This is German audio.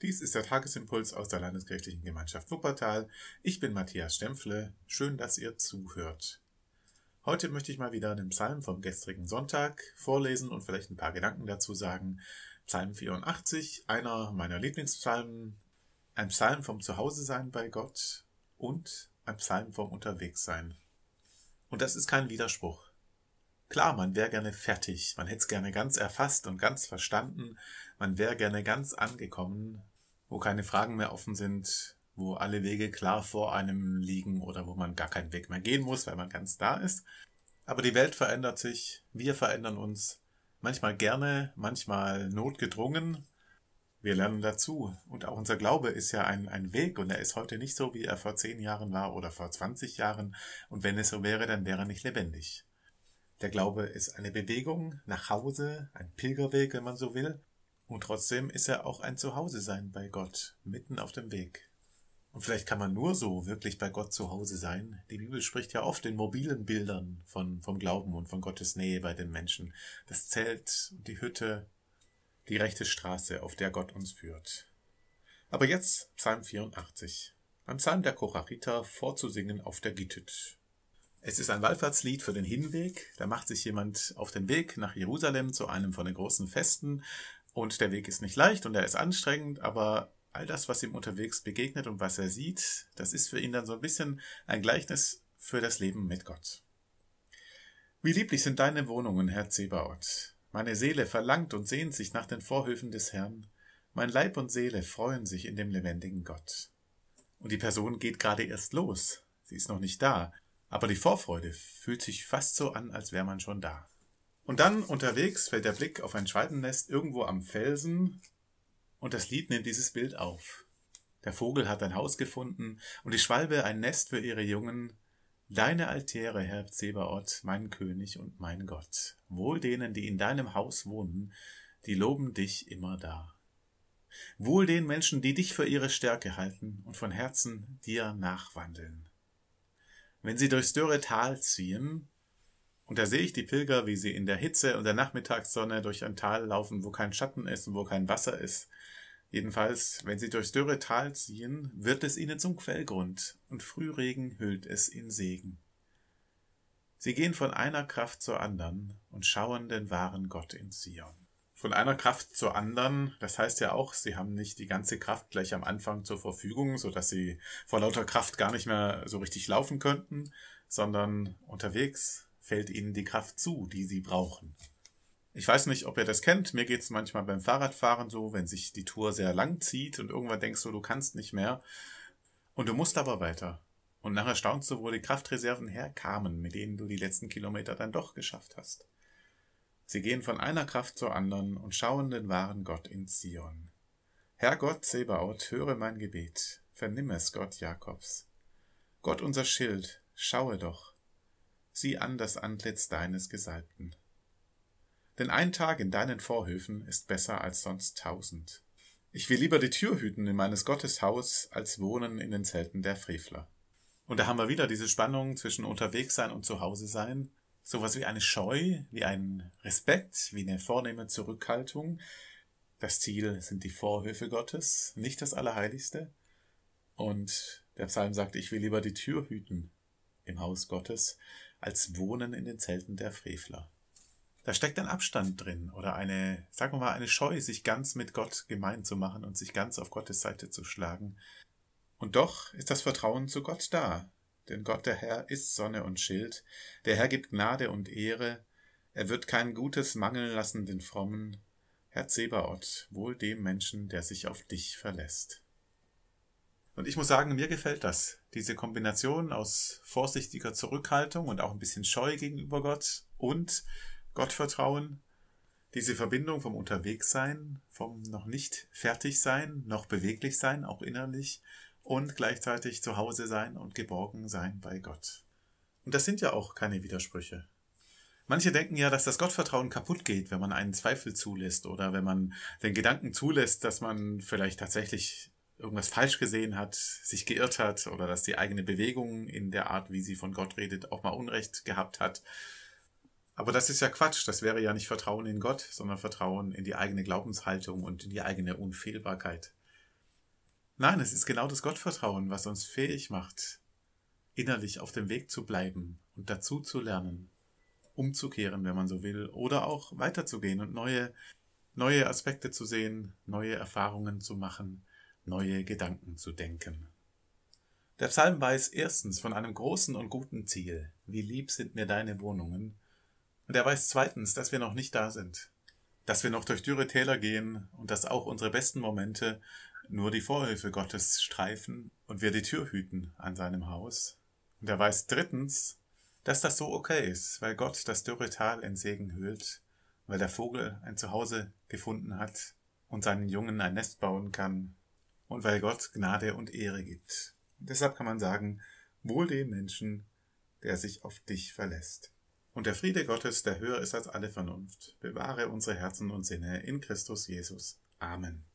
Dies ist der Tagesimpuls aus der Landeskirchlichen Gemeinschaft Wuppertal. Ich bin Matthias Stempfle. Schön, dass ihr zuhört. Heute möchte ich mal wieder einen Psalm vom gestrigen Sonntag vorlesen und vielleicht ein paar Gedanken dazu sagen. Psalm 84, einer meiner Lieblingspsalmen. Ein Psalm vom Zuhause-Sein bei Gott und ein Psalm vom Unterwegssein. Und das ist kein Widerspruch. Klar, man wäre gerne fertig, man hätte es gerne ganz erfasst und ganz verstanden, man wäre gerne ganz angekommen, wo keine Fragen mehr offen sind, wo alle Wege klar vor einem liegen oder wo man gar keinen Weg mehr gehen muss, weil man ganz da ist. Aber die Welt verändert sich, wir verändern uns, manchmal gerne, manchmal notgedrungen. Wir lernen dazu. Und auch unser Glaube ist ja ein, ein Weg. Und er ist heute nicht so, wie er vor zehn Jahren war oder vor 20 Jahren. Und wenn es so wäre, dann wäre er nicht lebendig. Der Glaube ist eine Bewegung nach Hause, ein Pilgerweg, wenn man so will. Und trotzdem ist er auch ein Zuhause sein bei Gott, mitten auf dem Weg. Und vielleicht kann man nur so wirklich bei Gott zu Hause sein. Die Bibel spricht ja oft in mobilen Bildern von, vom Glauben und von Gottes Nähe bei den Menschen. Das Zelt die Hütte, die rechte Straße, auf der Gott uns führt. Aber jetzt Psalm 84. Ein Psalm der Korachiter vorzusingen auf der Gittüt. Es ist ein Wallfahrtslied für den Hinweg. Da macht sich jemand auf den Weg nach Jerusalem zu einem von den großen Festen. Und der Weg ist nicht leicht und er ist anstrengend, aber all das, was ihm unterwegs begegnet und was er sieht, das ist für ihn dann so ein bisschen ein Gleichnis für das Leben mit Gott. Wie lieblich sind deine Wohnungen, Herr Zebaoth. Meine Seele verlangt und sehnt sich nach den Vorhöfen des Herrn. Mein Leib und Seele freuen sich in dem lebendigen Gott. Und die Person geht gerade erst los. Sie ist noch nicht da. Aber die Vorfreude fühlt sich fast so an, als wäre man schon da. Und dann unterwegs fällt der Blick auf ein Schwalbennest irgendwo am Felsen und das Lied nimmt dieses Bild auf. Der Vogel hat ein Haus gefunden und die Schwalbe ein Nest für ihre Jungen. Deine Altäre, Herr Zebaoth, mein König und mein Gott. Wohl denen, die in deinem Haus wohnen, die loben dich immer da. Wohl den Menschen, die dich für ihre Stärke halten und von Herzen dir nachwandeln. Wenn sie durchs dürre Tal ziehen, und da sehe ich die Pilger, wie sie in der Hitze und der Nachmittagssonne durch ein Tal laufen, wo kein Schatten ist und wo kein Wasser ist. Jedenfalls, wenn sie durchs dürre Tal ziehen, wird es ihnen zum Quellgrund, und Frühregen hüllt es in Segen. Sie gehen von einer Kraft zur anderen und schauen den wahren Gott in Zion. Von einer Kraft zur anderen, das heißt ja auch, sie haben nicht die ganze Kraft gleich am Anfang zur Verfügung, so dass sie vor lauter Kraft gar nicht mehr so richtig laufen könnten, sondern unterwegs fällt ihnen die Kraft zu, die sie brauchen. Ich weiß nicht, ob ihr das kennt. Mir geht es manchmal beim Fahrradfahren so, wenn sich die Tour sehr lang zieht und irgendwann denkst du, du kannst nicht mehr. Und du musst aber weiter. Und nachher staunst du, wo die Kraftreserven herkamen, mit denen du die letzten Kilometer dann doch geschafft hast. Sie gehen von einer Kraft zur anderen und schauen den wahren Gott in Zion. Herr Gott Sebaoth, höre mein Gebet, vernimm es, Gott Jakobs. Gott unser Schild, schaue doch, sieh an das Antlitz deines Gesalbten. Denn ein Tag in deinen Vorhöfen ist besser als sonst tausend. Ich will lieber die Tür hüten in meines Gottes Haus, als wohnen in den Zelten der Frevler. Und da haben wir wieder diese Spannung zwischen unterwegs sein und zu Hause sein. Sowas wie eine Scheu, wie ein Respekt, wie eine vornehme Zurückhaltung. Das Ziel sind die Vorhöfe Gottes, nicht das Allerheiligste. Und der Psalm sagt, ich will lieber die Tür hüten im Haus Gottes, als Wohnen in den Zelten der Frevler. Da steckt ein Abstand drin oder eine, sagen wir mal, eine Scheu, sich ganz mit Gott gemein zu machen und sich ganz auf Gottes Seite zu schlagen. Und doch ist das Vertrauen zu Gott da, denn Gott der Herr ist Sonne und Schild, der Herr gibt Gnade und Ehre, er wird kein Gutes mangeln lassen den Frommen, Herr Zebaoth, wohl dem Menschen, der sich auf dich verlässt. Und ich muss sagen, mir gefällt das. Diese Kombination aus vorsichtiger Zurückhaltung und auch ein bisschen Scheu gegenüber Gott und Gottvertrauen. Diese Verbindung vom Unterwegssein, vom noch nicht fertig sein, noch beweglich sein, auch innerlich und gleichzeitig zu Hause sein und geborgen sein bei Gott. Und das sind ja auch keine Widersprüche. Manche denken ja, dass das Gottvertrauen kaputt geht, wenn man einen Zweifel zulässt oder wenn man den Gedanken zulässt, dass man vielleicht tatsächlich irgendwas falsch gesehen hat, sich geirrt hat oder dass die eigene Bewegung in der Art, wie sie von Gott redet, auch mal Unrecht gehabt hat. Aber das ist ja Quatsch. Das wäre ja nicht Vertrauen in Gott, sondern Vertrauen in die eigene Glaubenshaltung und in die eigene Unfehlbarkeit. Nein, es ist genau das Gottvertrauen, was uns fähig macht, innerlich auf dem Weg zu bleiben und dazu zu lernen, umzukehren, wenn man so will, oder auch weiterzugehen und neue, neue Aspekte zu sehen, neue Erfahrungen zu machen, neue Gedanken zu denken. Der Psalm weiß erstens von einem großen und guten Ziel, wie lieb sind mir deine Wohnungen, und er weiß zweitens, dass wir noch nicht da sind, dass wir noch durch dürre Täler gehen und dass auch unsere besten Momente nur die Vorhilfe Gottes streifen und wir die Tür hüten an seinem Haus. Und er weiß drittens, dass das so okay ist, weil Gott das dürre Tal in Segen hüllt, weil der Vogel ein Zuhause gefunden hat und seinen Jungen ein Nest bauen kann und weil Gott Gnade und Ehre gibt. Und deshalb kann man sagen, wohl dem Menschen, der sich auf dich verlässt. Und der Friede Gottes, der höher ist als alle Vernunft, bewahre unsere Herzen und Sinne in Christus Jesus. Amen.